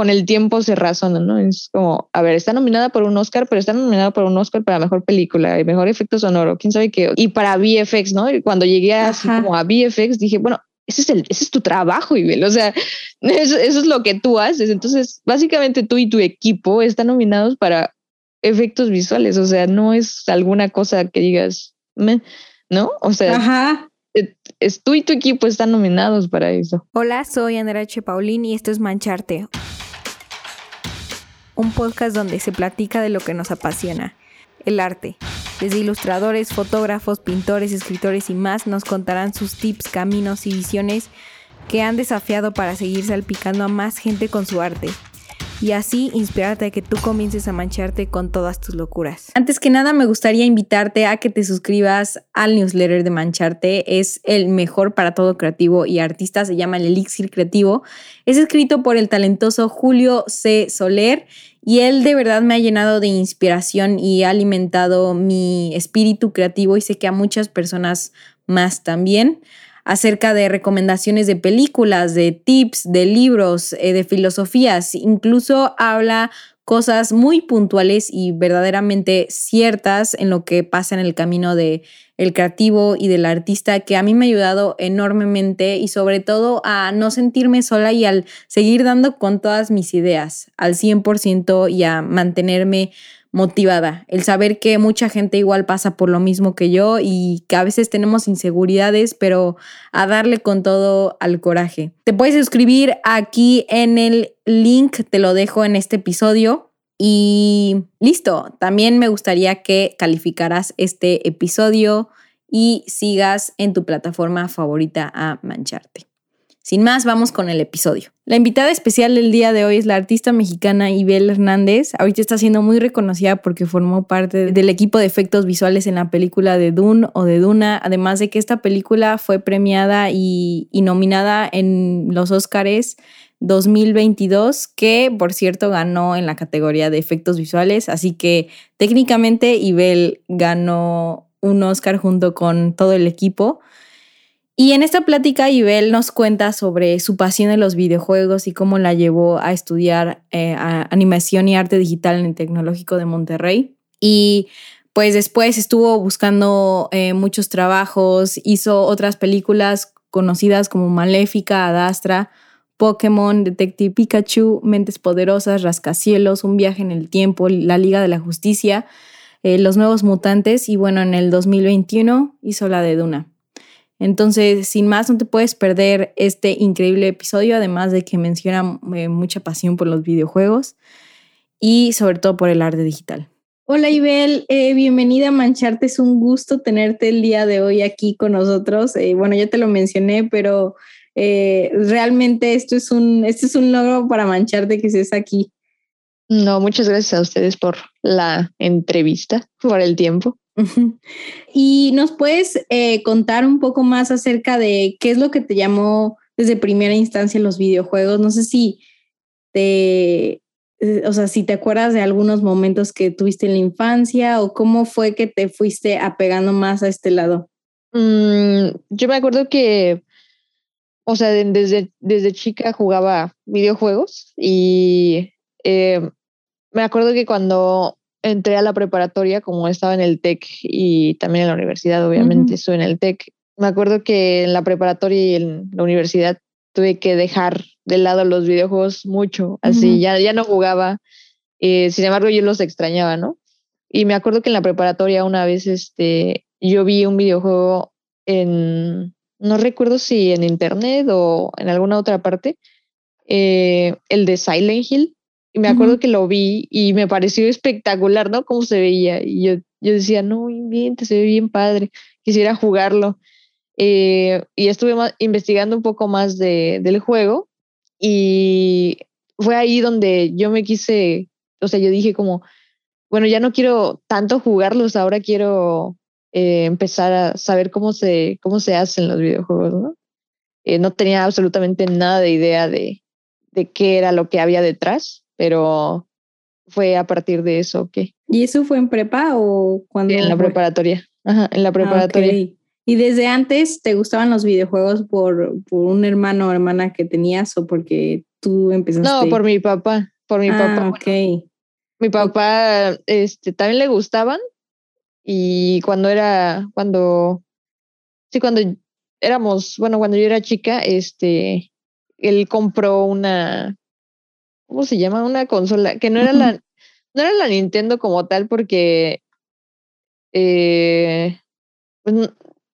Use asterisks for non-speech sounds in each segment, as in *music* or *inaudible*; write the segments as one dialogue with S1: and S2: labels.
S1: con el tiempo se razona, ¿no? Es como, a ver, está nominada por un Oscar, pero está nominada por un Oscar para mejor película y mejor efecto sonoro, quién sabe qué. Y para VFX, ¿no? Y cuando llegué así como a VFX, dije, bueno, ese es, el, ese es tu trabajo, Ibel. O sea, *laughs* eso, es lo que tú haces. Entonces, básicamente tú y tu equipo están nominados para efectos visuales. O sea, no es alguna cosa que digas, ¿no? O sea, Ajá. Tú y tu equipo están nominados para eso.
S2: Hola, soy Andrea H. Paulín y esto es Mancharte. Un podcast donde se platica de lo que nos apasiona, el arte. Desde ilustradores, fotógrafos, pintores, escritores y más nos contarán sus tips, caminos y visiones que han desafiado para seguir salpicando a más gente con su arte y así inspirarte a que tú comiences a mancharte con todas tus locuras. Antes que nada, me gustaría invitarte a que te suscribas al newsletter de Mancharte. Es el mejor para todo creativo y artista, se llama el Elixir Creativo. Es escrito por el talentoso Julio C. Soler y él de verdad me ha llenado de inspiración y ha alimentado mi espíritu creativo y sé que a muchas personas más también acerca de recomendaciones de películas, de tips, de libros, eh, de filosofías. Incluso habla cosas muy puntuales y verdaderamente ciertas en lo que pasa en el camino de el creativo y del artista que a mí me ha ayudado enormemente y sobre todo a no sentirme sola y al seguir dando con todas mis ideas al 100% y a mantenerme motivada, el saber que mucha gente igual pasa por lo mismo que yo y que a veces tenemos inseguridades, pero a darle con todo al coraje. Te puedes suscribir aquí en el link, te lo dejo en este episodio. Y listo, también me gustaría que calificaras este episodio y sigas en tu plataforma favorita a mancharte. Sin más, vamos con el episodio. La invitada especial del día de hoy es la artista mexicana Ibel Hernández. Ahorita está siendo muy reconocida porque formó parte del equipo de efectos visuales en la película de Dune o de Duna, además de que esta película fue premiada y, nominada en los Oscars 2022, que por cierto ganó en la categoría de efectos visuales, así que técnicamente Ibel ganó un Oscar junto con todo el equipo. Y en esta plática, Ibel nos cuenta sobre su pasión en los videojuegos y cómo la llevó a estudiar eh, animación y arte digital en el Tecnológico de Monterrey. Y pues después estuvo buscando eh, muchos trabajos, hizo otras películas conocidas como Maléfica, Adastra, Pokémon, Detective Pikachu, Mentes Poderosas, Rascacielos, Un viaje en el tiempo, La Liga de la Justicia, eh, Los Nuevos Mutantes y bueno, en el 2021 hizo la de Duna. Entonces, sin más, no te puedes perder este increíble episodio, además de que menciona eh, mucha pasión por los videojuegos y sobre todo por el arte digital. Hola Ibel, eh, bienvenida a Mancharte, es un gusto tenerte el día de hoy aquí con nosotros. Eh, bueno, ya te lo mencioné, pero realmente esto es, un, esto es un logro para Mancharte que estés aquí.
S1: No, muchas gracias a ustedes por la entrevista, por el tiempo.
S2: Y nos puedes eh, contar un poco más acerca de qué es lo que te llamó desde primera instancia los videojuegos. No sé si te, eh, o sea, si te acuerdas de algunos momentos que tuviste en la infancia o cómo fue que te fuiste apegando más a este lado.
S1: Mm, yo me acuerdo que, o sea, desde, desde chica jugaba videojuegos y eh, me acuerdo que cuando entré a la preparatoria, como estaba en el TEC y también en la universidad, obviamente, estuve en el TEC. Me acuerdo que en la preparatoria y en la universidad tuve que dejar de lado los videojuegos mucho, así, ya, ya no jugaba. Eh, sin embargo, yo los extrañaba, ¿no? Y me acuerdo que en la preparatoria una vez este, yo vi un videojuego en, no recuerdo si en internet o en alguna otra parte, eh, el de Silent Hill. Y me acuerdo que lo vi y me pareció espectacular, ¿no? Cómo se veía. Y yo, yo decía, no, bien, se ve bien padre, quisiera jugarlo. Eh, y estuve investigando un poco más de, del juego y fue ahí donde yo me quise, o sea, yo dije como, bueno, ya no quiero tanto jugarlos, ahora quiero eh, empezar a saber cómo se, cómo se hacen los videojuegos, ¿no? Eh, no tenía absolutamente nada de idea de, de qué era lo que había detrás pero fue a partir de eso que...
S2: ¿Y eso fue en prepa o cuando?
S1: En la preparatoria, ajá, en la preparatoria.
S2: ¿Y ¿Y desde antes te gustaban los videojuegos por, por un hermano o hermana que tenías o porque tú empezaste?
S1: No, por mi papá, por mi
S2: ah,
S1: papá.
S2: ok.
S1: Mi papá, este, también le gustaban y cuando era, cuando, sí, cuando éramos, bueno, cuando yo era chica, este, él compró una, ¿cómo se llama? Una consola que no era la, no era la Nintendo como tal porque, eh, pues, no,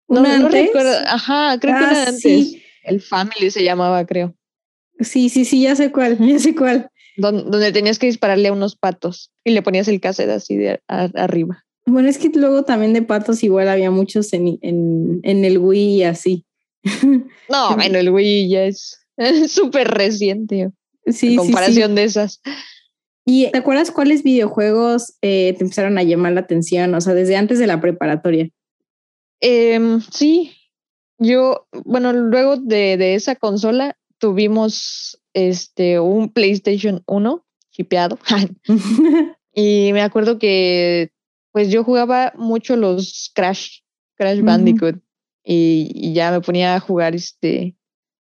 S1: no, recuerdo, ajá, creo que
S2: Ah,
S1: era antes.
S2: sí.
S1: El Family se llamaba, creo.
S2: Sí, sí, sí, ya sé cuál, *laughs* ya sé cuál.
S1: Don- donde tenías que dispararle a unos patos y le ponías el cassette así de a- arriba.
S2: Bueno, es que luego también de patos igual había muchos en, en, en el Wii y así. *laughs*
S1: No,
S2: Sí.
S1: bueno, el Wii ya es *laughs* es súper reciente
S2: Sí,
S1: en
S2: sí, sí.
S1: comparación de esas.
S2: ¿Y te acuerdas cuáles videojuegos eh, te empezaron a llamar la atención? O sea, desde antes de la preparatoria.
S1: Em, sí, yo, bueno, luego de, de esa consola tuvimos este un PlayStation 1 chipeado. *laughs* *laughs* y me acuerdo que pues yo jugaba mucho los Crash, Crash. Bandicoot. Y, y ya me ponía a jugar este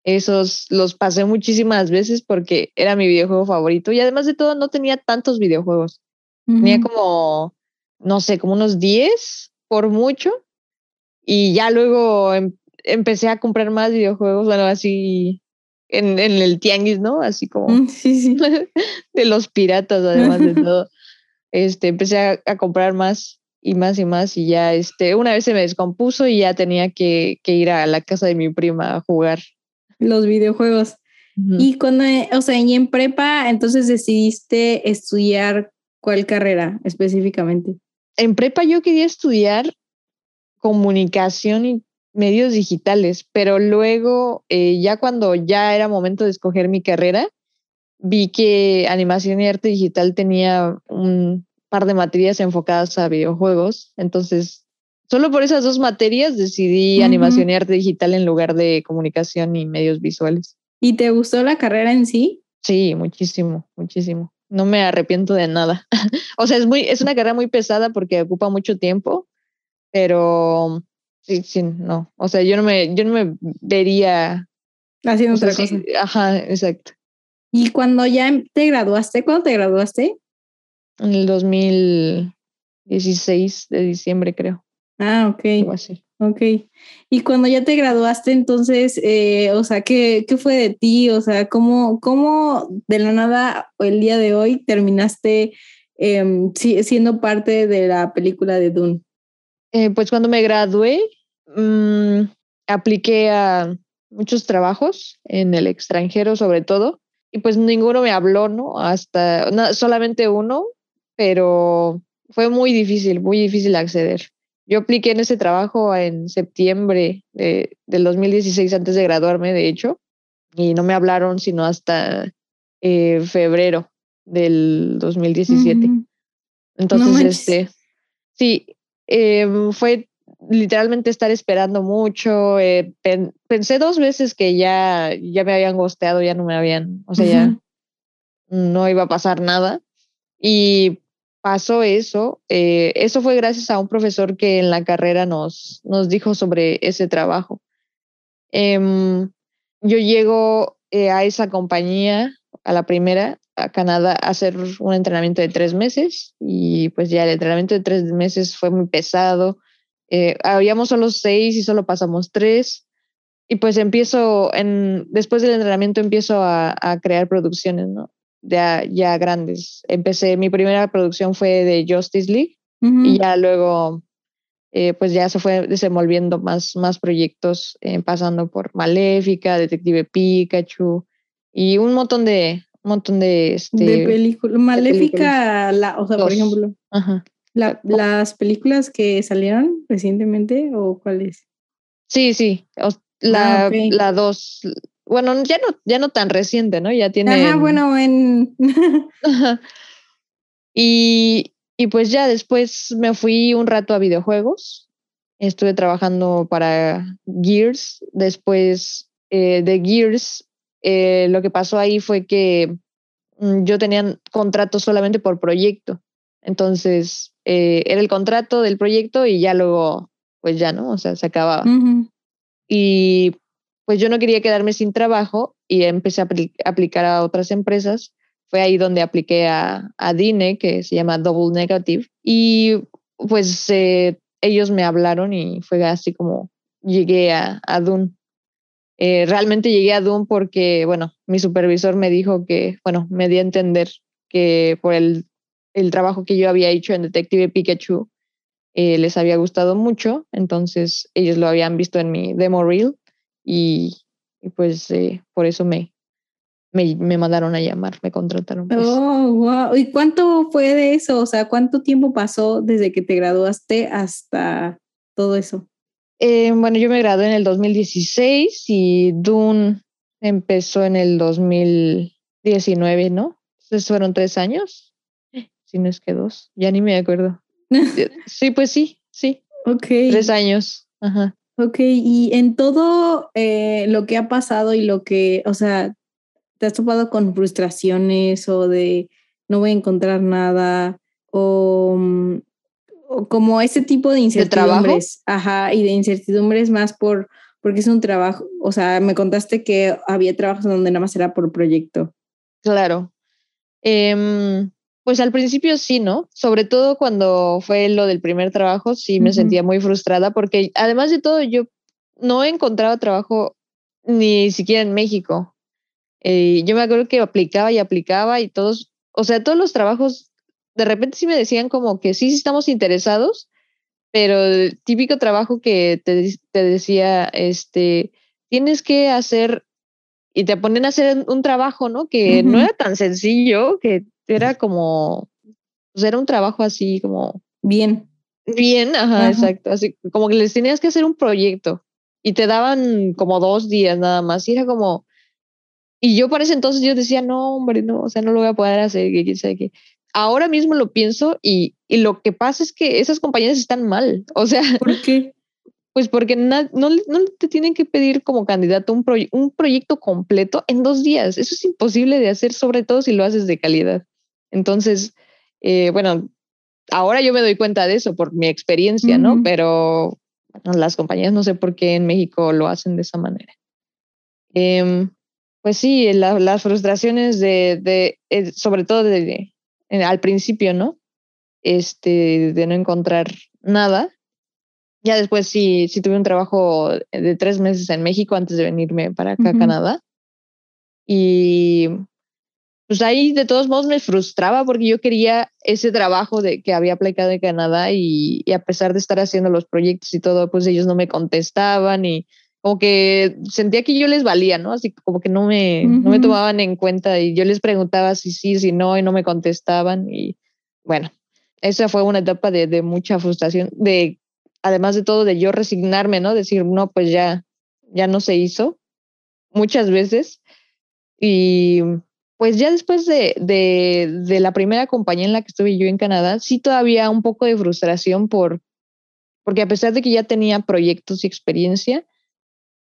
S1: esos, los pasé muchísimas veces porque era mi videojuego favorito. Y además de todo, no tenía tantos videojuegos. Tenía como, no sé, como unos 10 por mucho. Y ya luego em- empecé a comprar más videojuegos, bueno, así en, en el tianguis, ¿no? Así como
S2: Mm, Sí, sí. *laughs*
S1: de los piratas, además de *laughs* todo. Este, empecé a, a comprar más y más y más y ya, este, una vez se me descompuso y ya tenía que, que ir a la casa de mi prima a jugar.
S2: Los videojuegos. Y cuando, eh, o sea, y en prepa, entonces decidiste estudiar cuál carrera específicamente.
S1: en prepa yo quería estudiar comunicación y medios digitales, pero luego, eh, ya cuando ya era momento de escoger mi carrera, vi que animación y arte digital tenía un par de materias enfocadas a videojuegos. Entonces, solo por esas dos materias decidí animación y arte digital en lugar de comunicación y medios visuales.
S2: ¿Y te gustó la carrera en sí?
S1: Sí, muchísimo, muchísimo. No me arrepiento de nada. *laughs* o sea, es muy, es una carrera muy pesada porque ocupa mucho tiempo, pero sí, sí, no. O sea, yo no me, yo no me vería.
S2: Haciendo
S1: o sea,
S2: otra
S1: sí,
S2: cosa.
S1: ajá, exacto.
S2: Y cuando ya em- te graduaste, ¿cuándo te graduaste?
S1: En el 2016 de diciembre, creo.
S2: Ah, ok.
S1: Algo así.
S2: Ok. Y cuando ya te graduaste, entonces, eh, o sea, ¿qué, ¿qué fue de ti? O sea, ¿cómo, ¿cómo de la nada el día de hoy terminaste em, si- siendo parte de la película de Dune?
S1: Eh, pues cuando me gradué, mm, apliqué a muchos trabajos en el extranjero, sobre todo, y pues ninguno me habló, ¿no? Hasta no, solamente uno, pero fue muy difícil, muy difícil acceder. Yo apliqué en ese trabajo en septiembre de, del 2016, antes de graduarme, de hecho, y no me hablaron sino hasta eh, febrero del 2017.
S2: Ujú.
S1: Entonces, este, sí, eh, fue literalmente estar esperando mucho. eh, pen- pensé dos veces que ya, ya me habían gosteado, ya no me habían, o sea, ya no iba a pasar nada. Y pasó eso. eh, eso fue gracias a un profesor que en la carrera nos, nos dijo sobre ese trabajo. Em, yo llego eh, a esa compañía, a la primera, a Canadá, a hacer un entrenamiento de tres meses y pues ya el entrenamiento de tres meses fue muy pesado. Eh, habíamos solo seis y solo pasamos tres. Y pues empiezo, en, después del entrenamiento empiezo a, a crear producciones, ¿no? Ya, ya grandes. Empecé, mi primera producción fue de Justice League y ya luego eh, pues ya se fue desenvolviendo más, más proyectos, eh, pasando por Maléfica, Detective Pikachu y un montón de, un montón de, este,
S2: de película. Maléfica, la, o sea, por ejemplo,
S1: ajá.
S2: la- las películas que salieron recientemente o cuáles?
S1: Sí, sí, la,
S2: Ah, ok.
S1: la dos, bueno, ya no, ya no tan reciente, ¿no? Ya tiene.
S2: Ajá, bueno, en... *laughs*
S1: Ajá. Y, y pues ya después me fui un rato a videojuegos. Estuve trabajando para Gears. Después eh, de Gears, eh, lo que pasó ahí fue que mm, yo tenía contrato solamente por proyecto. Entonces, eh, era el contrato del proyecto y ya luego pues ya no, o sea, se acababa. Y pues yo no quería quedarme sin trabajo y empecé a aplicar a otras empresas. Fue ahí donde apliqué a, a DINE, que se llama Double Negative. Y pues eh, ellos me hablaron y fue así como llegué a, a. Eh, realmente llegué a Dune porque, bueno, mi supervisor me dijo que, bueno, me di a entender que por el, el trabajo que yo había hecho en Detective Pikachu eh, les había gustado mucho, entonces ellos lo habían visto en mi demo reel y, pues eh, por eso me, me, me, mandaron a llamar, me contrataron. Pues.
S2: Oh, wow. ¿Y cuánto fue de eso? O sea, ¿cuánto tiempo pasó desde que te graduaste hasta todo eso?
S1: Eh, bueno, yo me gradué en el 2016 y Dune empezó en el 2019, ¿no? Entonces fueron tres años, si no es que dos, ya ni me acuerdo. *laughs* sí, pues sí, sí.
S2: Ok.
S1: Tres años. Ajá.
S2: Ok, y en todo eh, lo que ha pasado y lo que, o sea, ¿te has topado con frustraciones o de no voy a encontrar nada o, mm, como ese tipo de incertidumbres? ajá, y de incertidumbres más por, porque es un trabajo, o sea, me contaste que había trabajos donde nada más era por proyecto.
S1: Claro. Em, pues al principio sí, ¿no? Sobre todo cuando fue lo del primer trabajo, sí me sentía muy frustrada porque además de todo yo no he encontrado trabajo ni siquiera en México. Eh, yo me acuerdo que aplicaba y aplicaba y todos, o sea, todos los trabajos, de repente sí me decían como que sí, sí estamos interesados, pero el típico trabajo que te, te decía, este, tienes que hacer y te ponen a hacer un trabajo, ¿no? Que no era tan sencillo, que era como, pues era un trabajo así como...
S2: Bien.
S1: Bien, ajá, exacto. Así como que les tenías que hacer un proyecto y te daban como dos días nada más. Y era como, y yo por ese entonces yo decía, no, hombre, no, o sea, no lo voy a poder hacer, que quién qué. Ahora mismo lo pienso y, y lo que pasa es que esas compañías están mal. O sea, *laughs*
S2: ¿por qué?
S1: Pues porque no, no, te tienen que pedir como candidato un, un proyecto completo en dos días. Eso es imposible de hacer, sobre todo si lo haces de calidad. Entonces, eh, bueno, ahora yo me doy cuenta de eso por mi experiencia, ¿no? Pero las compañías no sé por qué en México lo hacen de esa manera. Em, pues sí, las frustraciones de, de eh, sobre todo de, al principio, ¿no? Este, de no encontrar nada. Ya después sí, sí tuve un trabajo de tres meses en México antes de venirme para acá a Canadá. Y pues ahí de todos modos me frustraba porque yo quería ese trabajo de que había aplicado en Canadá y, a pesar de estar haciendo los proyectos y todo, pues ellos no me contestaban y como que sentía que yo les valía, ¿no? Así como que no me, no me tomaban en cuenta y yo les preguntaba si sí, si no y no me contestaban y bueno, esa fue una etapa de, de mucha frustración, de además de todo de yo resignarme, ¿no? Decir, no, pues ya, ya no se hizo muchas veces y pues ya después de, de, la primera compañía en la que estuve yo en Canadá, sí todavía un poco de frustración por, porque a pesar de que ya tenía proyectos y experiencia,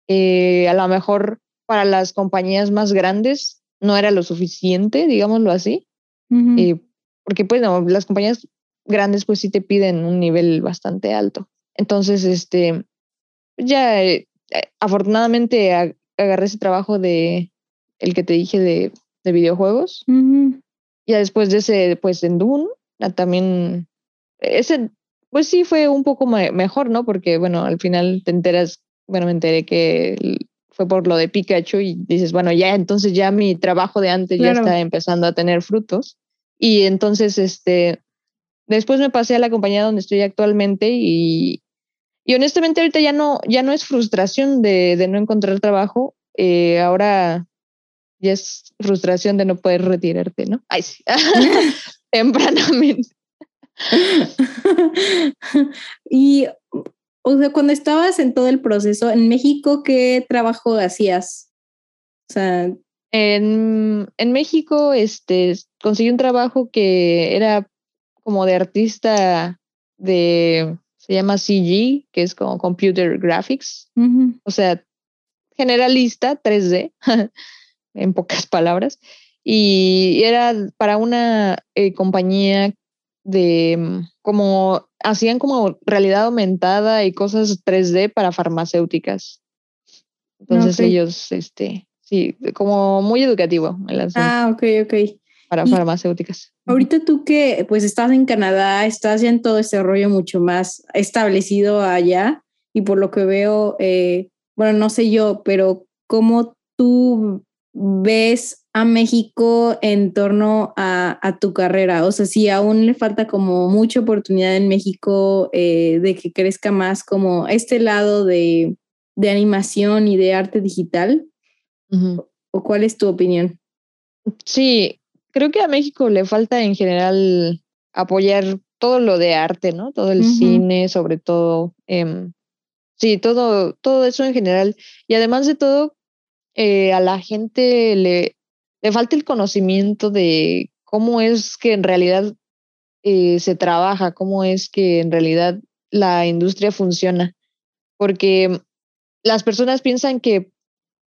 S1: eh, a lo mejor para las compañías más grandes no era lo suficiente, digámoslo así, eh, porque pues no, las compañías grandes pues sí te piden un nivel bastante alto. Entonces, este, ya eh, afortunadamente agarré ese trabajo de el que te dije de de videojuegos. Ya después de ese, pues en Dune, también, ese, pues sí fue un poco mejor, ¿no? Porque, bueno, al final te enteras, bueno, me enteré que fue por lo de Pikachu y dices, bueno, ya entonces ya mi trabajo de antes ya está empezando a tener frutos. Y entonces, este, después me pasé a la compañía donde estoy actualmente y, y honestamente ahorita ya no, ya no es frustración de, de no encontrar trabajo. Eh, ahora y es frustración de no poder retirarte, ¿no? Ay, sí, *laughs* *laughs* tempranamente. *laughs*
S2: y, o sea, cuando estabas en todo el proceso, en México, ¿qué trabajo hacías? O sea...
S1: En, en México, este, conseguí un trabajo que era como de artista de, se llama CG, que es como Computer Graphics, o sea, generalista 3D. En pocas palabras, y era para una eh, compañía de mm, como hacían como realidad aumentada y cosas 3D para farmacéuticas. Entonces ellos, este, sí, como muy educativo.
S2: ah, ok, ok.
S1: Para farmacéuticas.
S2: Ahorita tú que pues estás en Canadá, estás ya en todo este rollo mucho más establecido allá y por lo que veo, eh, bueno, no sé yo, pero ¿cómo tú ves a México en torno a, tu carrera? O sea, si aún le falta como mucha oportunidad en México eh, de que crezca más como este lado de, animación y de arte digital, ¿o cuál es tu opinión?
S1: Sí, creo que a México le falta en general apoyar todo lo de arte, ¿no? Todo el cine, sobre todo. Em, sí, todo, todo eso en general. Y además de todo, eh, a la gente le, le falta el conocimiento de cómo es que en realidad eh, se trabaja, cómo es que en realidad la industria funciona. Porque las personas piensan que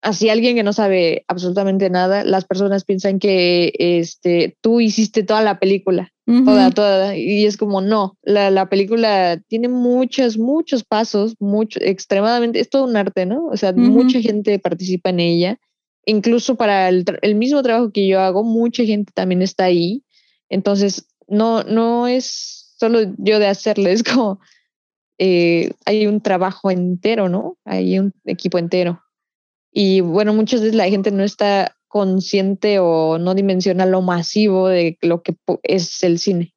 S1: así alguien que no sabe absolutamente nada, las personas piensan que este, tú hiciste toda la película, toda, toda, y es como, no, la, la, película tiene muchos, muchos pasos, mucho, extremadamente, es todo un arte, ¿no? O sea, mucha gente participa en ella, incluso para el, el, mismo trabajo que yo hago, mucha gente también está ahí, entonces, no, no es solo yo de hacerle, *laughs* es como... Eh, hay un trabajo entero, ¿no? Hay un equipo entero. Y bueno, muchas veces la gente no está consciente o no dimensiona lo masivo de lo que es el cine,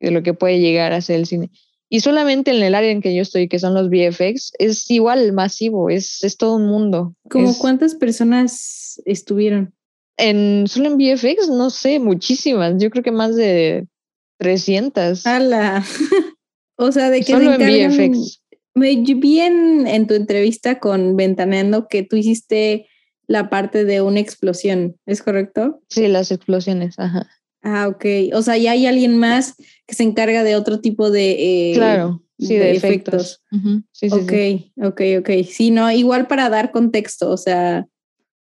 S1: de lo que puede llegar a ser el cine. Y solamente en el área en que yo estoy, que son los VFX, es igual masivo, es, es todo un mundo.
S2: ¿Cómo cuántas personas estuvieron?
S1: En, solo en VFX, no sé, muchísimas. Yo creo que más de 300.
S2: ¡Hala! *laughs* o sea, de que
S1: Solo en VFX.
S2: Me vi en, tu entrevista con Ventaneando que tú hiciste la parte de una explosión, ¿es correcto?
S1: Sí, las explosiones, ajá.
S2: Ah, ok. O sea, ya hay alguien más que se encarga de otro tipo de...
S1: Eh, claro, sí, de, efectos.
S2: sí, sí, ok, sí. ok, ok. Sí, no, igual para dar contexto, o sea,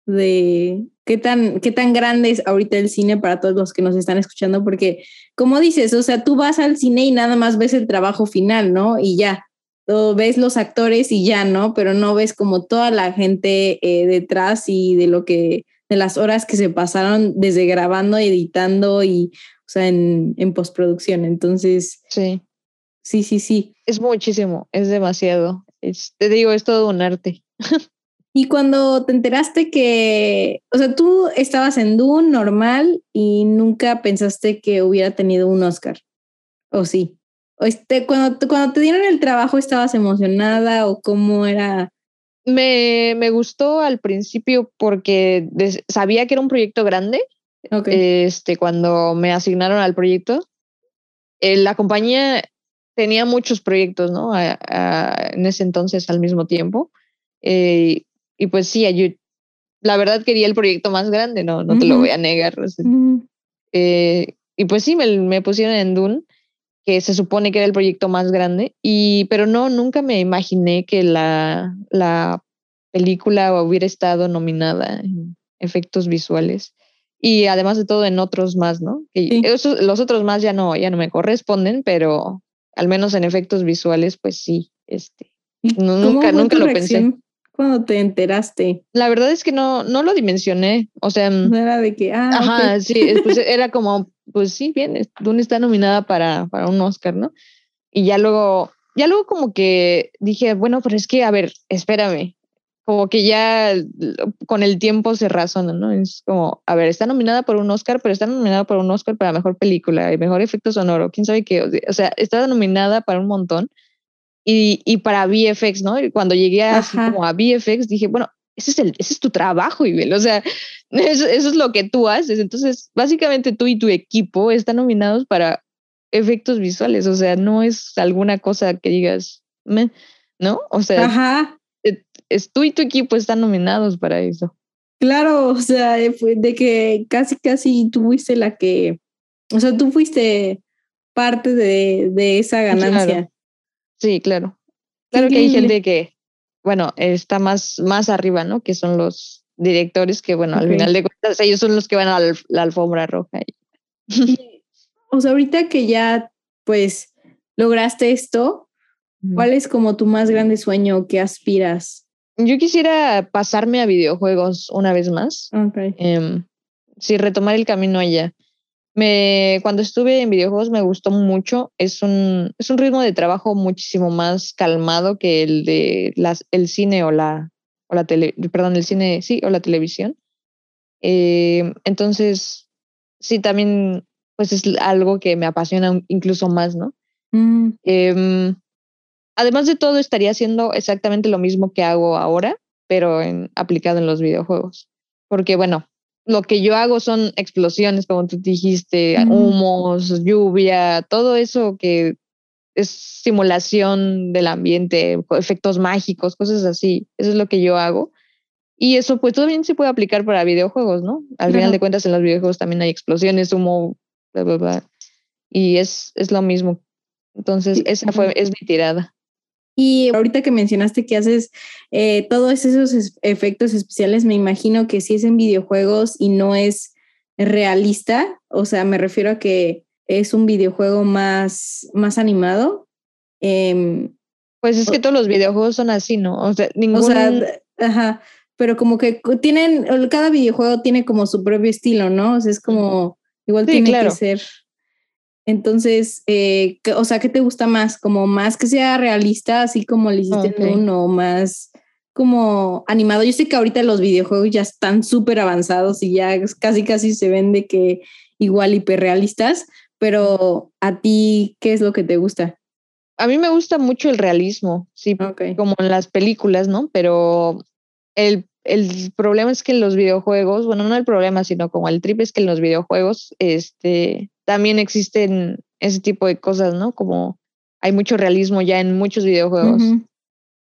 S2: de qué tan, qué tan grande es ahorita el cine para todos los que nos están escuchando, porque como dices, o sea, tú vas al cine y nada más ves el trabajo final, ¿no? Y ya, ves los actores y ya, ¿no? Pero no ves como toda la gente eh, detrás y de lo que, de las horas que se pasaron desde grabando, editando y, o sea, en, en postproducción. Entonces,
S1: sí.
S2: Sí, sí, sí.
S1: Es muchísimo, es demasiado. te digo, es todo un arte. *laughs*
S2: y cuando te enteraste que, o sea, tú estabas en Dune normal y nunca pensaste que hubiera tenido un Oscar, ¿o sí? Este, cuando, cuando te dieron el trabajo, ¿estabas emocionada o cómo era?
S1: Me, me gustó al principio porque sabía que era un proyecto grande. Este, cuando me asignaron al proyecto, eh, la compañía tenía muchos proyectos, ¿no? en ese entonces al mismo tiempo. Eh, y pues sí, yo, la verdad quería el proyecto más grande, no, no te lo voy a negar. Eh, y pues sí, me, me pusieron en Dune que se supone que era el proyecto más grande, y, pero no, nunca me imaginé que la, la película hubiera estado nominada en efectos visuales y además de todo en otros más, ¿no? los otros más ya no, ya no me corresponden, pero al menos en efectos visuales, pues sí, este, nunca, nunca lo pensé.
S2: Cuando te enteraste.
S1: La verdad es que no, no lo dimensioné. O sea,
S2: no era de que, ah,
S1: ajá, sí, pues era como, pues sí, bien, Dune está nominada para, para un Oscar, ¿no? Y ya luego, ya luego como que dije, bueno, pero es que, a ver, espérame, como que ya con el tiempo se razona, ¿no? Es como, a ver, está nominada por un Oscar, pero está nominada por un Oscar para mejor película y mejor efecto sonoro, quién sabe qué, o sea, está nominada para un montón y, y para VFX, ¿no? Y cuando llegué así como a VFX dije, bueno, ese es, el, ese es tu trabajo, Ibel. O sea, *laughs* eso, es lo que tú haces. Entonces, básicamente tú y tu equipo están nominados para efectos visuales. O sea, no es alguna cosa que digas, ¿no? O sea, e, Es, tú y tu equipo están nominados para eso.
S2: Claro, o sea, de que casi, casi tú fuiste la que, o sea, tú fuiste parte de, de esa ganancia.
S1: Sí, claro. Claro que hay gente que bueno, está más, más arriba, ¿no? Que son los directores que, bueno, al final de cuentas, ellos son los que van a la, alfombra roja.
S2: o sea, ahorita que ya, pues, lograste esto, ¿cuál es como tu más grande sueño que aspiras?
S1: Yo quisiera pasarme a videojuegos una vez más.
S2: Okay.
S1: Em, sí, retomar el camino allá. Me, cuando estuve en videojuegos me gustó mucho. Es un, es un ritmo de trabajo muchísimo más calmado que el de las, el cine o la, o la tele, perdón, el cine, sí, o la televisión. Eh, entonces, sí, también, pues es algo que me apasiona incluso más, ¿no?
S2: Mm.
S1: Em, además de todo, estaría haciendo exactamente lo mismo que hago ahora, pero en, aplicado en los videojuegos. Porque, bueno, lo que yo hago son explosiones, como tú dijiste, humos, lluvia, todo eso que es simulación del ambiente, efectos mágicos, cosas así. Eso es lo que yo hago. Y eso pues también se puede aplicar para videojuegos, ¿no? Al final de cuentas en los videojuegos también hay explosiones, humo, bla, bla, bla. Y es, es lo mismo. Entonces, esa fue, es mi tirada.
S2: Y ahorita que mencionaste que haces eh, todos esos efectos especiales, me imagino que si es en videojuegos y no es realista, o sea, me refiero a que es un videojuego más, más animado. Em,
S1: pues es que todos los videojuegos son así, ¿no? O sea, ningún...
S2: ajá, pero como que tienen, cada videojuego tiene como su propio estilo, ¿no? O sea, es como, igual tiene que ser entonces, eh, o sea, ¿qué te gusta más? ¿Como más que sea realista, así como le hiciste en uno, más como animado? Yo sé que ahorita los videojuegos ya están súper avanzados y ya casi casi se ven de que igual hiperrealistas, pero a ti, ¿qué es lo que te gusta?
S1: A mí me gusta mucho el realismo, sí, como en las películas, ¿no? Pero el, el problema es que en los videojuegos, bueno, no el problema, sino como el trip es que en los videojuegos, este, también existen ese tipo de cosas, ¿no? Como hay mucho realismo ya en muchos videojuegos.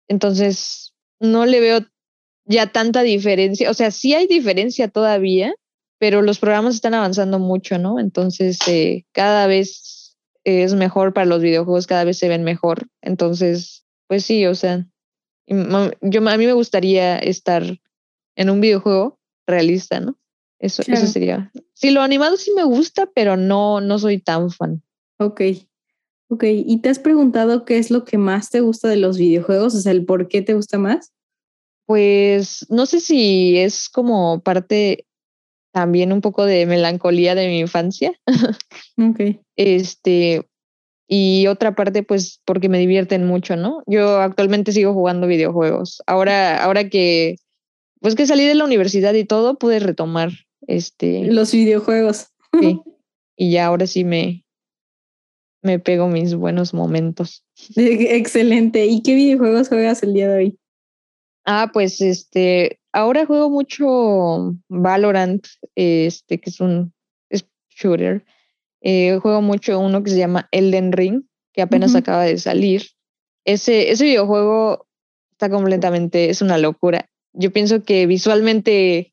S1: Entonces, no le veo ya tanta diferencia. O sea, sí hay diferencia todavía, pero los programas están avanzando mucho, ¿no? Entonces, eh, cada vez es mejor para los videojuegos, cada vez se ven mejor. Entonces, pues sí, o sea, yo, a mí me gustaría estar en un videojuego realista, ¿no? Eso, eso sería. Sí, lo animado sí me gusta, pero no, no soy tan fan.
S2: Ok. Ok. ¿Y te has preguntado qué es lo que más te gusta de los videojuegos? O sea, el por qué te gusta más.
S1: Pues no sé si es como parte también un poco de melancolía de mi infancia.
S2: ok. *laughs*
S1: Este, y otra parte, pues, porque me divierten mucho, ¿no? Yo actualmente sigo jugando videojuegos. Ahora, ahora que, pues que salí de la universidad y todo, pude retomar este,
S2: Los videojuegos.
S1: Sí. *laughs* Y ya ahora sí me, me pego mis buenos momentos. *laughs*
S2: Excelente. ¿Y qué videojuegos juegas el día de hoy?
S1: Ah, pues este, ahora juego mucho Valorant, este, que es un shooter. Eh, juego mucho uno que se llama Elden Ring, que apenas acaba de salir. Ese, ese videojuego está completamente, es una locura. Yo pienso que visualmente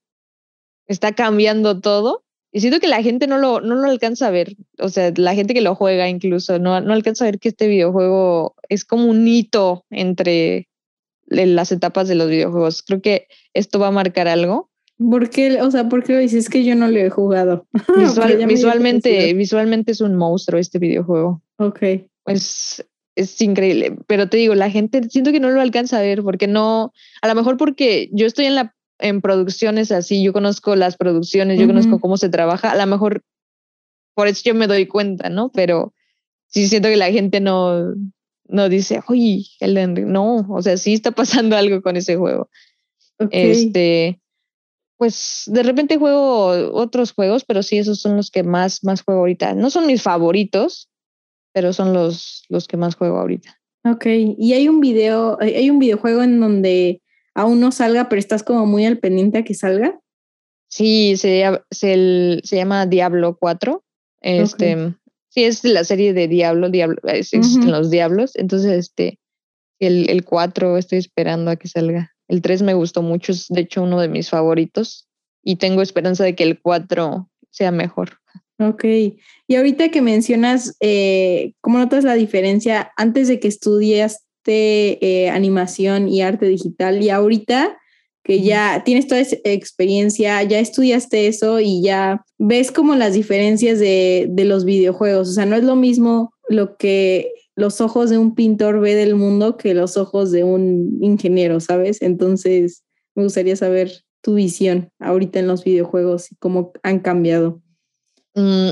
S1: está cambiando todo. Y siento que la gente no lo, no lo alcanza a ver. O sea, la gente que lo juega incluso no, no alcanza a ver que este videojuego es como un hito entre las etapas de los videojuegos. Creo que esto va a marcar algo.
S2: ¿Por qué? O sea, ¿por qué lo dices? Es que yo no lo he jugado. *laughs*
S1: visualmente, visualmente es un monstruo este videojuego.
S2: Ok.
S1: Pues es increíble. Pero te digo, la gente siento que no lo alcanza a ver porque no, a lo mejor porque yo estoy en la en producciones así, yo conozco las producciones, yo conozco cómo se trabaja, a lo mejor por eso yo me doy cuenta, ¿no? Pero sí siento que la gente no, no dice, oye, el no, o sea, sí está pasando *laughs* algo con ese juego. Este, pues de repente juego otros juegos, pero sí, esos son los que más, más juego ahorita. No son mis favoritos, pero son los, los que más juego ahorita.
S2: Ok, y hay un video, hay un videojuego en donde aún no salga, pero estás como muy al pendiente a que salga.
S1: Sí, se, se, se llama Diablo 4. Este, Sí, es la serie de Diablo, Diablo existen los Diablos. Entonces, este, el, el 4 estoy esperando a que salga. El 3 me gustó mucho, es de hecho uno de mis favoritos. Y tengo esperanza de que el 4 sea mejor.
S2: Ok. Y ahorita que mencionas, eh, ¿cómo notas la diferencia antes de que estudias eh, animación y arte digital y ahorita que ya tienes toda esa experiencia, ya estudiaste eso y ya ves como las diferencias de, de, los videojuegos. O sea, no es lo mismo lo que los ojos de un pintor ve del mundo que los ojos de un ingeniero, ¿sabes? Entonces, me gustaría saber tu visión ahorita en los videojuegos y cómo han cambiado.
S1: Mm,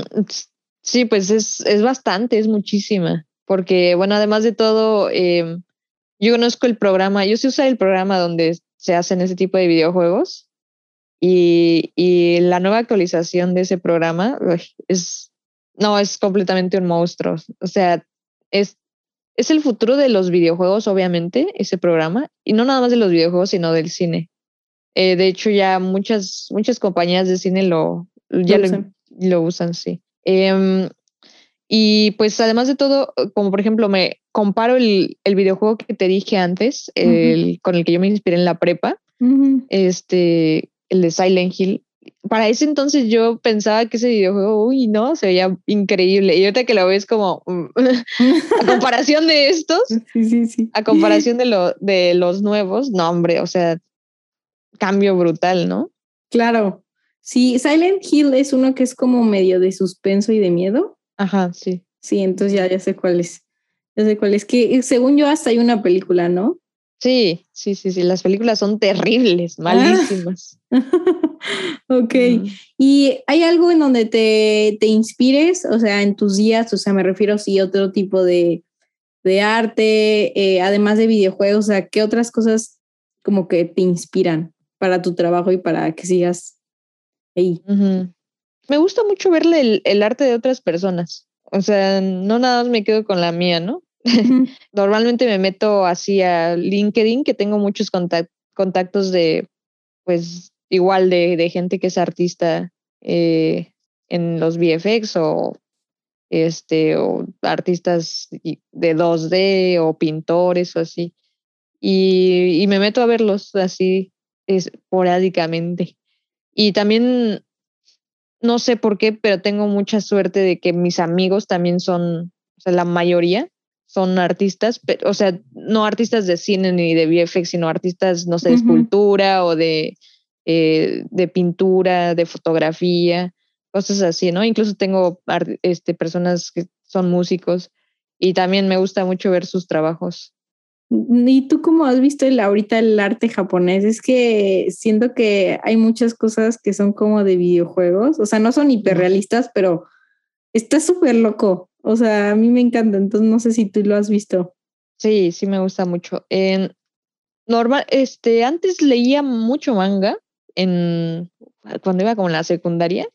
S1: sí, pues es, es bastante, es muchísima, porque bueno, además de todo, em, yo conozco el programa, yo sé usar el programa donde se hacen ese tipo de videojuegos y, y la nueva actualización de ese programa es, no, es completamente un monstruo. O sea, es, es el futuro de los videojuegos, obviamente, ese programa, y no nada más de los videojuegos, sino del cine. Eh, de hecho, ya muchas, muchas compañías de cine lo, ya lo, usan. Lo, usan, sí. Em, y pues además de todo, como por ejemplo, me comparo el, el videojuego que te dije antes, el, con el que yo me inspiré en la prepa, este, el de Silent Hill. Para ese entonces yo pensaba que ese videojuego, uy, no, se veía increíble. Y ahorita que lo ves como mm, *laughs* a comparación de estos, *laughs*
S2: sí, sí, sí.
S1: a comparación de, lo, de los nuevos, no, hombre, o sea, cambio brutal, ¿no?
S2: Claro. Sí, Silent Hill es uno que es como medio de suspenso y de miedo.
S1: Ajá, sí.
S2: Sí, entonces ya, ya sé cuál es. Ya sé cuál es. Que según yo hasta hay una película, ¿no?
S1: Sí, sí, sí, sí. Las películas son terribles, ah. malísimas. *laughs*
S2: ok. ¿Y hay algo en donde te, te, inspires? O sea, en tus días, o sea, me refiero sí otro tipo de, de arte, eh, además de videojuegos, o sea, ¿qué otras cosas como que te inspiran para tu trabajo y para que sigas ahí?
S1: Me gusta mucho verle el, el arte de otras personas. O sea, no nada más me quedo con la mía, ¿no? *laughs* Normalmente me meto así a LinkedIn, que tengo muchos contactos de, pues, igual de, de gente que es artista eh, en los VFX o este o artistas de 2D o pintores o así. Y, y me meto a verlos así esporádicamente. Y también no sé por qué, pero tengo mucha suerte de que mis amigos también son, o sea, la mayoría son artistas, o sea, no artistas de cine ni de VFX, sino artistas, no sé, de escultura o de, eh, de pintura, de fotografía, cosas así, ¿no? Incluso tengo este, personas que son músicos y también me gusta mucho ver sus trabajos.
S2: ¿Y tú cómo has visto el, ahorita el arte japonés? Es que siento que hay muchas cosas que son como de videojuegos, o sea, no son hiperrealistas, pero está súper loco. O sea, a mí me encanta, entonces no sé si tú lo has visto.
S1: Sí, sí me gusta mucho. Normal, este, antes leía mucho manga en cuando iba como en la secundaria,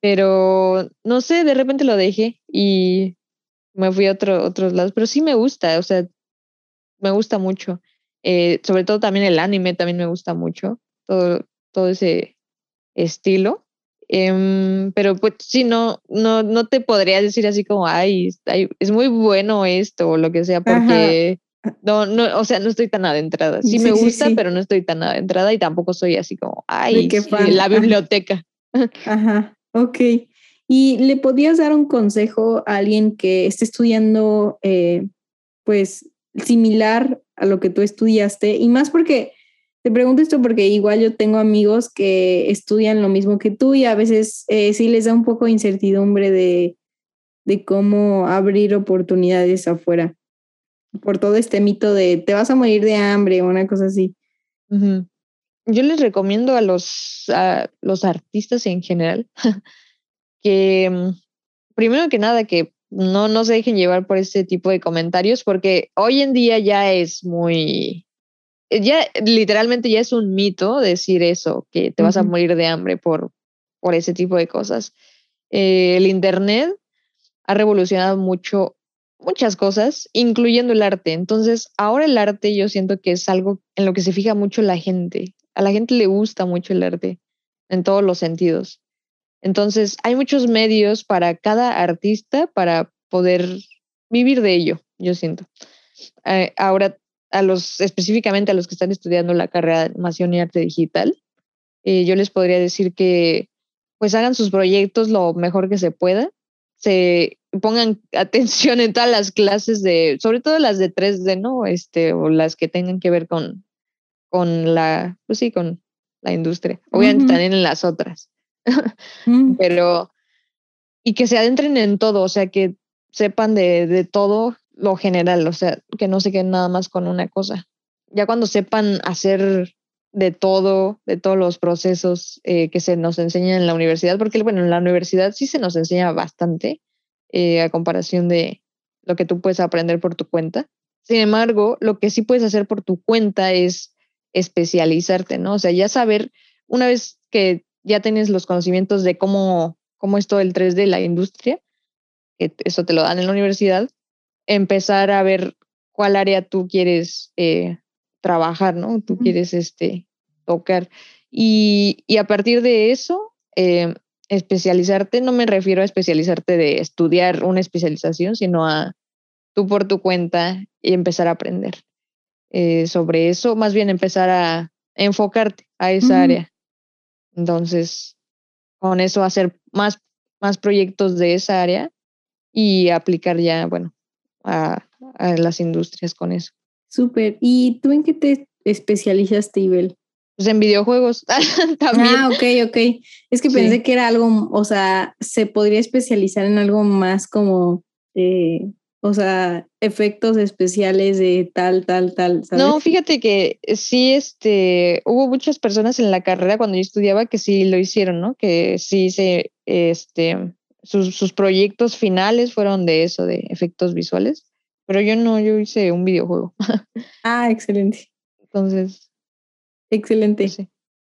S1: pero no sé, de repente lo dejé y me fui a otro, otros lados, pero sí me gusta, o sea, me gusta mucho. Eh, sobre todo también el anime también me gusta mucho, todo, todo ese estilo. Em, pero pues sí, no, no, no te podría decir así como, ay, es muy bueno esto o lo que sea, porque no, no, o sea, no estoy tan adentrada. Sí, me gusta, pero no estoy tan adentrada y tampoco soy así como, ay, la biblioteca.
S2: Ajá, ok. ¿Y le podías dar un consejo a alguien que esté estudiando, eh, pues, similar a lo que tú estudiaste? Y más porque te pregunto esto porque igual yo tengo amigos que estudian lo mismo que tú y a veces eh, sí les da un poco de incertidumbre de, de cómo abrir oportunidades afuera por todo este mito de te vas a morir de hambre o una cosa así.
S1: Yo les recomiendo a los, a los artistas en general *laughs* que, mm, primero que nada, que no, no se dejen llevar por este tipo de comentarios, porque hoy en día ya es muy, eh, ya literalmente ya es un mito decir eso, que te vas a morir de hambre por, por ese tipo de cosas. Eh, el Internet ha revolucionado mucho, muchas cosas, incluyendo el arte. Entonces, ahora el arte yo siento que es algo en lo que se fija mucho la gente. A la gente le gusta mucho el arte en todos los sentidos. Entonces, hay muchos medios para cada artista para poder vivir de ello, yo siento. Eh, ahora a los, específicamente a los que están estudiando la carrera de animación y arte digital, eh, yo les podría decir que pues hagan sus proyectos lo mejor que se pueda, se pongan *laughs* atención en todas las clases de, sobre todo las de 3D, ¿no? Este, o las que tengan que ver con, con la, pues sí, con la industria. Obviamente también en las otras. Mm. Pero, y que se adentren en todo, o sea, que sepan de, de todo lo general, o sea, que no se queden nada más con una cosa. Ya cuando sepan hacer de todo, de todos los procesos eh, que se nos enseñan en la universidad, porque bueno, en la universidad sí se nos enseña bastante eh, a comparación de lo que tú puedes aprender por tu cuenta. Sin embargo, lo que sí puedes hacer por tu cuenta es especializarte, ¿no? O sea, ya saber, una vez que ya tienes los conocimientos de cómo, cómo es todo el 3D, la industria, que eso te lo dan en la universidad, empezar a ver cuál área tú quieres eh, trabajar, ¿no? Tú quieres este, tocar. Y, y, a partir de eso, eh, especializarte, no me refiero a especializarte de estudiar una especialización, sino a tú por tu cuenta y empezar a aprender eh, sobre eso, más bien empezar a enfocarte a esa área. Entonces, con eso hacer más, más proyectos de esa área y aplicar ya, bueno, a, a las industrias con eso.
S2: Súper. ¿Y tú en qué te especializaste, Ibel?
S1: Pues en videojuegos *laughs* también.
S2: Ah, ok, ok. Es que pensé que era algo, o sea, se podría especializar en algo más como, eh, o sea, efectos especiales de tal, tal, tal. ¿sabes?
S1: No, fíjate que sí, este, hubo muchas personas en la carrera cuando yo estudiaba que sí lo hicieron, ¿no? Que sí se, este, sus, sus proyectos finales fueron de eso, de efectos visuales. Pero yo no, yo hice un videojuego. *laughs*
S2: Ah, excelente.
S1: Entonces.
S2: Excelente. Sí.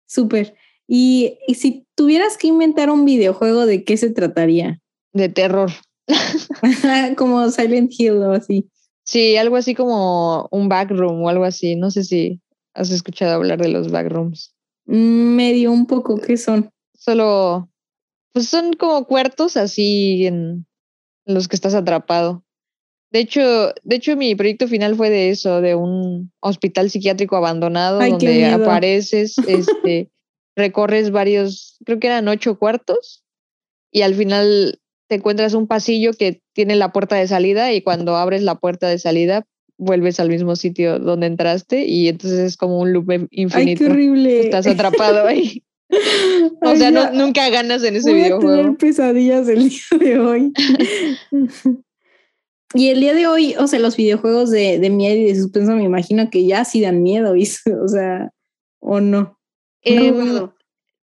S2: Súper. Y, y, si tuvieras que inventar un videojuego, ¿de qué se trataría?
S1: De terror. *laughs*
S2: como Silent Hill o así.
S1: Sí, algo así como un backroom o algo así. No sé si has escuchado hablar de los backrooms.
S2: Medio un poco, ¿qué son?
S1: Solo, pues son como cuartos así en los que estás atrapado. De hecho, de hecho, mi proyecto final fue de eso, de un hospital psiquiátrico abandonado
S2: Ay,
S1: donde apareces, *laughs* este, recorres varios, creo que eran ocho cuartos, y al final te encuentras un pasillo que tiene la puerta de salida y cuando abres la puerta de salida vuelves al mismo sitio donde entraste y entonces es como un loop infinito.
S2: Ay, qué horrible.
S1: Estás atrapado ahí. *laughs* o
S2: Ay,
S1: sea, no, nunca ganas en ese
S2: Voy a
S1: videojuego.
S2: tener pesadillas el día de hoy. *laughs* y el día de hoy, o sea, los videojuegos de, de miedo y de suspenso me imagino que ya sí dan miedo, *laughs* ¿viste? o sea, o no.
S1: Eh,
S2: No,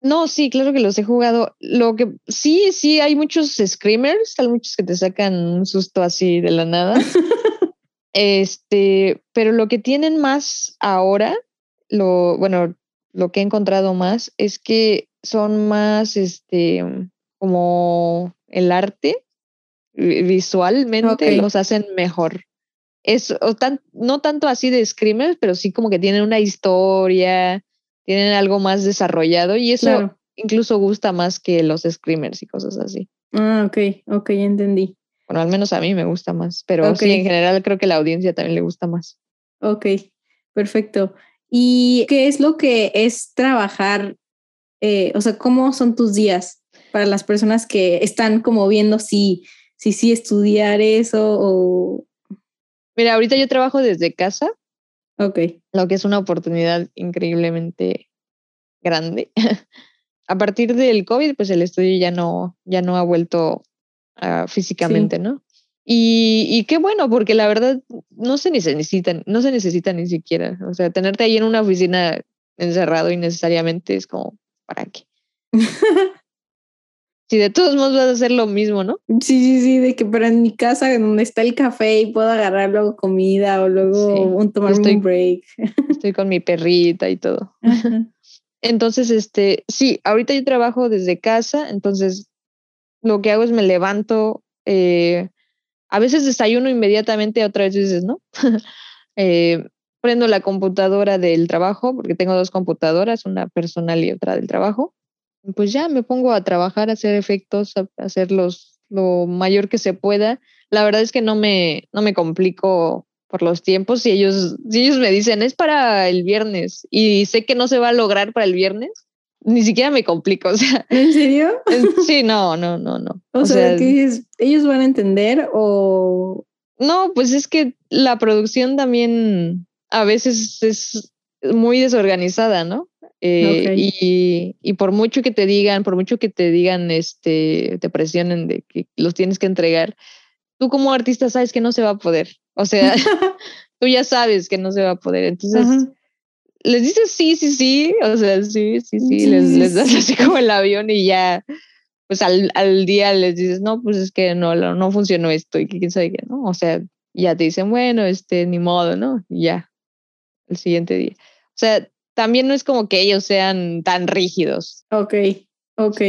S1: No, sí, claro que los he jugado. Lo que sí, sí, hay muchos screamers, hay muchos que te sacan un susto así de la nada. *laughs* este, pero lo que tienen más ahora, lo, bueno, lo que he encontrado más es que son más, este, como el arte vi- visualmente los hacen mejor. Es o tan, no tanto así de screamers, pero sí como que tienen una historia, tienen algo más desarrollado y eso
S2: Claro.
S1: incluso gusta más que los screamers y cosas así.
S2: Ah, ok, ok, entendí.
S1: Bueno, al menos a mí me gusta más, pero sí, en general creo que la audiencia también le gusta más.
S2: Ok, perfecto. ¿Y qué es lo que es trabajar? eh, o sea, ¿cómo son tus días para las personas que están como viendo si si sí estudiar eso o...
S1: Mira, ahorita yo trabajo desde casa,
S2: Ok,
S1: lo que es una oportunidad increíblemente grande. *laughs* a partir del COVID, pues el estudio ya no, ya no ha vuelto ah, físicamente, ¿no? Y, y qué bueno, porque la verdad no se necesitan, no se necesita ni siquiera. O sea, tenerte ahí en una oficina encerrado innecesariamente es como, ¿para qué? *laughs* Si de todos modos vas a hacer lo mismo, ¿no?
S2: Sí, sí, sí, de que pero en mi casa donde está el café y puedo agarrar luego comida o luego
S1: Sí,
S2: un, tomarme
S1: estoy-
S2: un break. *laughs*
S1: Estoy con mi perrita y todo.
S2: Ajá.
S1: Entonces, este, sí, ahorita yo trabajo desde casa, entonces lo que hago es me levanto, eh, a veces desayuno inmediatamente, otras veces no. *laughs* Eh, prendo la computadora del trabajo, porque tengo dos computadoras, una personal y otra del trabajo. Pues ya me pongo a trabajar, a hacer efectos, a a hacer los, lo mayor que se pueda. La verdad es que no me, no me complico por los tiempos. Si ellos, si ellos me dicen es para el viernes y sé que no se va a lograr para el viernes, ni siquiera me complico. *laughs* O sea,
S2: ¿En serio?
S1: sí, no, no, no, no. *laughs*
S2: O, sea, que ellos van a entender o...
S1: No, pues es que la producción también a veces es muy desorganizada, ¿no? Eh,
S2: Ok.
S1: y, y por mucho que te digan, por mucho que te digan, este, te presionen de que los tienes que entregar, tú como artista sabes que no se va a poder. O sea, *laughs* *laughs* tú ya sabes que no se va a poder. Entonces, les dices sí, sí, sí. O sea, sí, sí, sí. les, les das *laughs* así como el avión y ya, pues al, al día les dices, no, pues es que no, no funcionó esto y que quién sabe qué, ¿no? O sea, ya te dicen, bueno, este, ni modo, ¿no? Y ya, el siguiente día. O sea, también no es como que ellos sean tan rígidos.
S2: Ok, ok.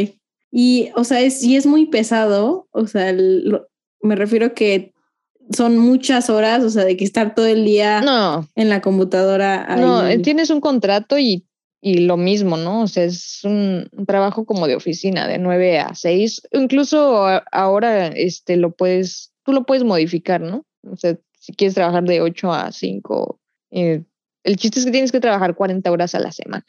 S2: Y, o sea, es, y es muy pesado, o sea, me refiero que son muchas horas, o sea, de que estar todo el día en la computadora.
S1: No, eh, tienes un contrato y, y, lo mismo, ¿no? O sea, es un, trabajo como de oficina, de 9 a 6. Incluso ahora este, lo puedes, tú lo puedes modificar, ¿no? O sea, si quieres trabajar de 8 a 5, eh, el chiste es que tienes que trabajar 40 horas a la semana.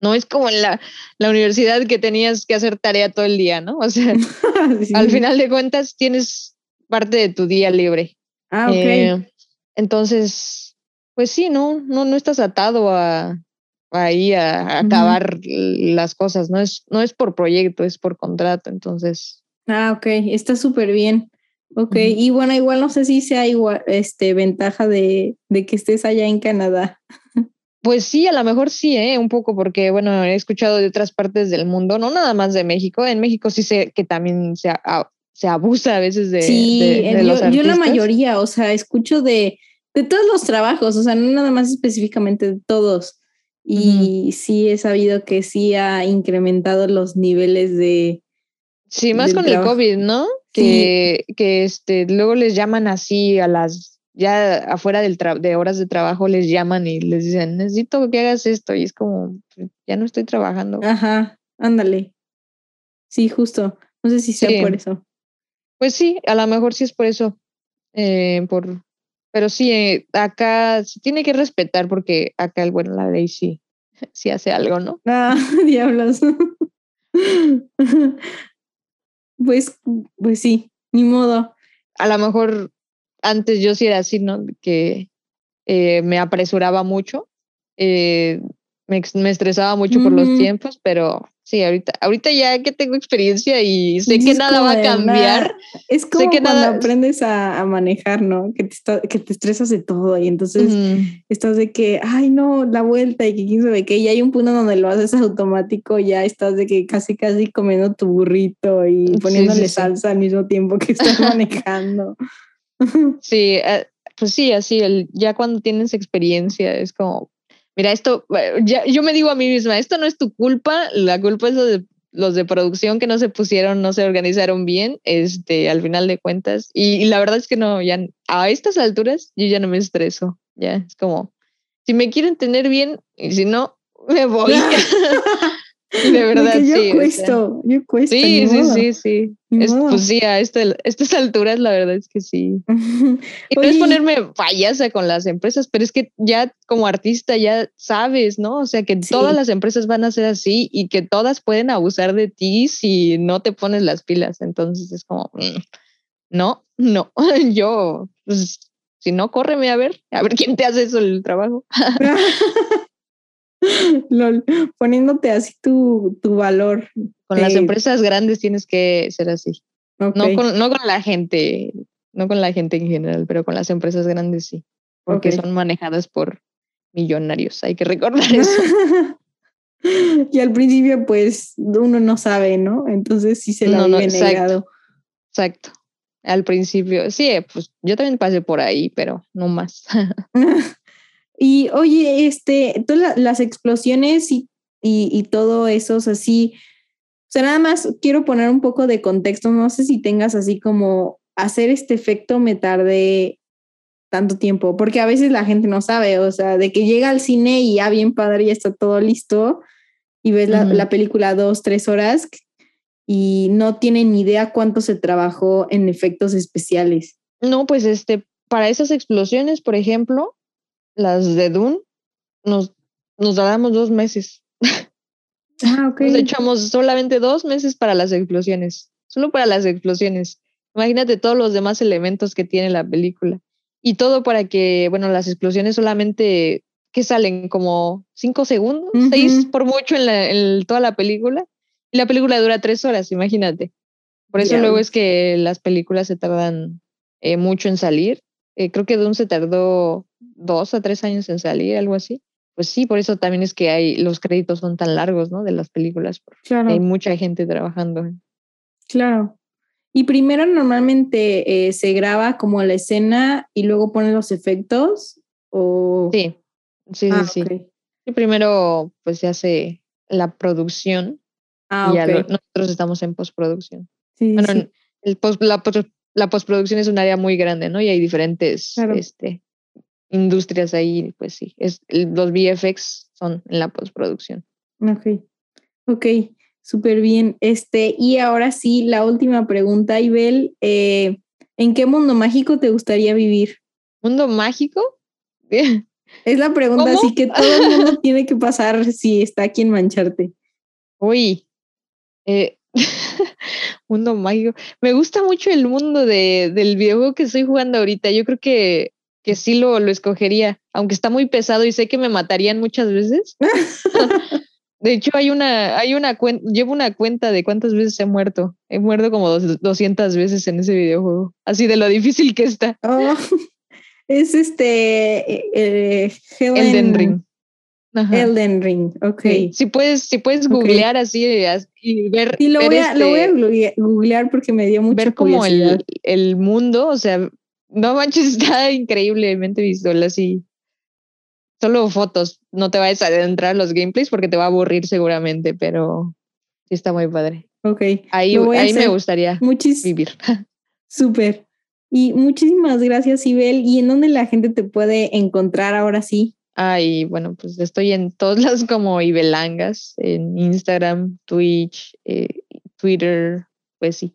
S1: No es como en la, la universidad que tenías que hacer tarea todo el día, ¿no? O sea, *laughs* al final de cuentas tienes parte de tu día libre.
S2: Ah, ok. Eh,
S1: entonces, pues sí, no, no, no estás atado a ahí a, acabar las cosas, no es, no es por proyecto, es por contrato, entonces.
S2: Ah, ok, está súper bien. Ok, y bueno, igual no sé si sea igual, este, ventaja de, de que estés allá en Canadá.
S1: Pues sí, a lo mejor sí, ¿eh? un poco, porque bueno, he escuchado de otras partes del mundo, no nada más de México. En México sí sé que también se, se abusa a veces de.
S2: Sí, de, yo, yo, la mayoría, o sea, escucho de, de todos los trabajos, o sea, no nada más específicamente de todos. Y sí he sabido que sí ha incrementado los niveles de.
S1: Sí, más con el COVID, ¿no? Que, que este, luego les llaman así a las, ya afuera del de horas de trabajo les llaman y les dicen, necesito que hagas esto y es como, ya no estoy trabajando.
S2: Ajá, ándale. Sí, justo. No sé si sea por eso.
S1: Pues sí, a lo mejor sí es por eso. Eh, por, pero sí, eh, acá se tiene que respetar porque acá, bueno, la ley sí, *laughs* sí hace algo, ¿no?
S2: Ah, *laughs* diablos. *laughs* Pues, pues sí, ni modo.
S1: A lo mejor antes yo sí era así, ¿no? Que eh, me apresuraba mucho, eh, me, me, estresaba mucho por los tiempos, pero Sí, ahorita, ahorita ya que tengo experiencia y sé que nada va a cambiar.
S2: Es como que cuando aprendes a, manejar, ¿no? Que te, que te estresas de todo y entonces estás de que, ay, no, la vuelta y que quién sabe qué. Y hay un punto donde lo haces automático, ya estás de que casi, casi comiendo tu burrito y poniéndole salsa al mismo tiempo que estás *laughs* manejando.
S1: sí, eh, pues sí, así, el, ya cuando tienes experiencia es como, mira, esto, ya, yo me digo a mí misma, esto no es tu culpa, la culpa es de los de producción que no se pusieron, no se organizaron bien, este, al final de cuentas. Y, la verdad es que no, ya a estas alturas yo ya no me estreso, ya es como, si me quieren tener bien y si no, me voy. *laughs* *laughs* De verdad,
S2: yo
S1: sí.
S2: Cuesto, yo cuesto.
S1: Sí, sí, sí, sí, pues sí, a, este, estas alturas la verdad es que sí. *laughs* y no es ponerme payasa con las empresas, pero es que ya como artista ya sabes, ¿no? O sea, que todas las empresas van a ser así y que todas pueden abusar de ti si no te pones las pilas. Entonces es como, mm, no, no, *laughs* yo, pues, si no, córreme a ver, a ver quién te hace eso el trabajo. *laughs* *laughs*
S2: poniéndote así tu, tu valor.
S1: Con las empresas grandes tienes que ser así. No, con, no con la gente, no con la gente en general, pero con las empresas grandes sí, porque son manejadas por millonarios, hay que recordar *laughs* eso.
S2: y al principio pues uno no sabe, ¿no? Entonces sí se lo no, negado.
S1: Exacto. Al principio, sí, pues yo también pasé por ahí, pero no más. *laughs*
S2: Y oye, este, todas las explosiones y, y, todo eso, así, o sea, nada más quiero poner un poco de contexto, no sé si tengas así como hacer este efecto me tardé tanto tiempo, porque a veces la gente no sabe, o sea, de que llega al cine y ya bien padre, ya está todo listo y ves la, la película dos, tres horas y no tienen ni idea cuánto se trabajó en efectos especiales.
S1: No, pues este, para esas explosiones, por ejemplo, las de Dune, nos, nos dábamos dos meses.
S2: Ah, ok.
S1: Nos echamos solamente dos meses para las explosiones, solo para las explosiones. Imagínate todos los demás elementos que tiene la película. Y todo para que, bueno, las explosiones solamente, que salen? Como cinco segundos, seis por mucho en, la, toda la película. Y la película dura tres horas, imagínate. Por eso luego es que las películas se tardan eh, mucho en salir. Eh, creo que Doom se tardó dos a tres años en salir, algo así. Pues sí, por eso también es que hay, los créditos son tan largos, ¿no? De las películas.
S2: Claro.
S1: Hay mucha gente trabajando.
S2: Claro. Y primero normalmente eh, se graba como la escena y luego ponen los efectos. O...
S1: Sí, sí,
S2: Ah,
S1: sí, sí.
S2: ok.
S1: Y primero, pues se hace la producción
S2: Ah,
S1: y ya lo- nosotros estamos en postproducción.
S2: Sí, sí,
S1: Bueno,
S2: sí.
S1: el post- la, la postproducción es un área muy grande, ¿no? Y hay diferentes
S2: Claro.
S1: este, industrias ahí, pues sí. Es, los VFX son en la postproducción.
S2: Ok. Ok, súper bien. Este, y ahora sí, la última pregunta, Ibel. eh, ¿En qué mundo mágico te gustaría vivir?
S1: ¿Mundo mágico? *laughs*
S2: Es la pregunta
S1: ¿Cómo?
S2: así que todo el mundo *laughs* tiene que pasar si está aquí en Mancharte.
S1: Uy. eh, *laughs* mundo mágico. Me gusta mucho el mundo de, del videojuego que estoy jugando ahorita. Yo creo que, que sí lo, lo escogería, aunque está muy pesado y sé que me matarían muchas veces. *laughs* De hecho, hay una, hay una cuenta, llevo una cuenta de cuántas veces he muerto. He muerto como dos- 200 veces en ese videojuego. Así de lo difícil que está.
S2: Oh, *laughs* es este eh, eh, Helen-
S1: Elden Ring. Ajá.
S2: Elden Ring, ok.
S1: Sí, Si puedes, si puedes googlear así as- y ver,
S2: Sí, lo
S1: ver
S2: voy, a, lo voy a
S1: este-
S2: google- googlear porque me dio mucha
S1: ver como el, el mundo, o sea, no manches, *laughs* está increíblemente visual así. Solo fotos, no te vayas a adentrar los gameplays porque te va a aburrir seguramente, pero sí está muy padre.
S2: Ok,
S1: Ahí, ahí me gustaría
S2: muchis,
S1: vivir. *laughs*
S2: súper. Y muchísimas gracias, Ibel. ¿Y en dónde la gente te puede encontrar ahora sí?
S1: Ah, y bueno, pues estoy en todos *laughs* lados como Ibelangas, en Instagram, Twitch, eh, Twitter, pues sí.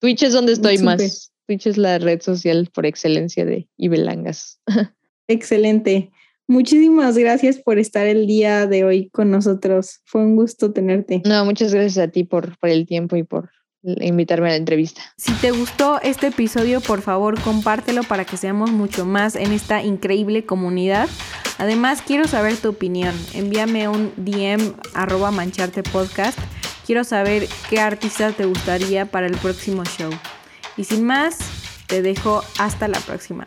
S1: Twitch es donde estoy más. Twitch es la red social por excelencia de Ibelangas. *laughs*
S2: Excelente. Muchísimas gracias por estar el día de hoy con nosotros. Fue un gusto tenerte.
S1: No, muchas gracias a ti por, por el tiempo y por invitarme a la entrevista.
S3: Si te gustó este episodio, por favor compártelo para que seamos mucho más en esta increíble comunidad. Además, quiero saber tu opinión. Envíame un DM arroba mancharte podcast. Quiero saber qué artista te gustaría para el próximo show. Y sin más, te dejo hasta la próxima.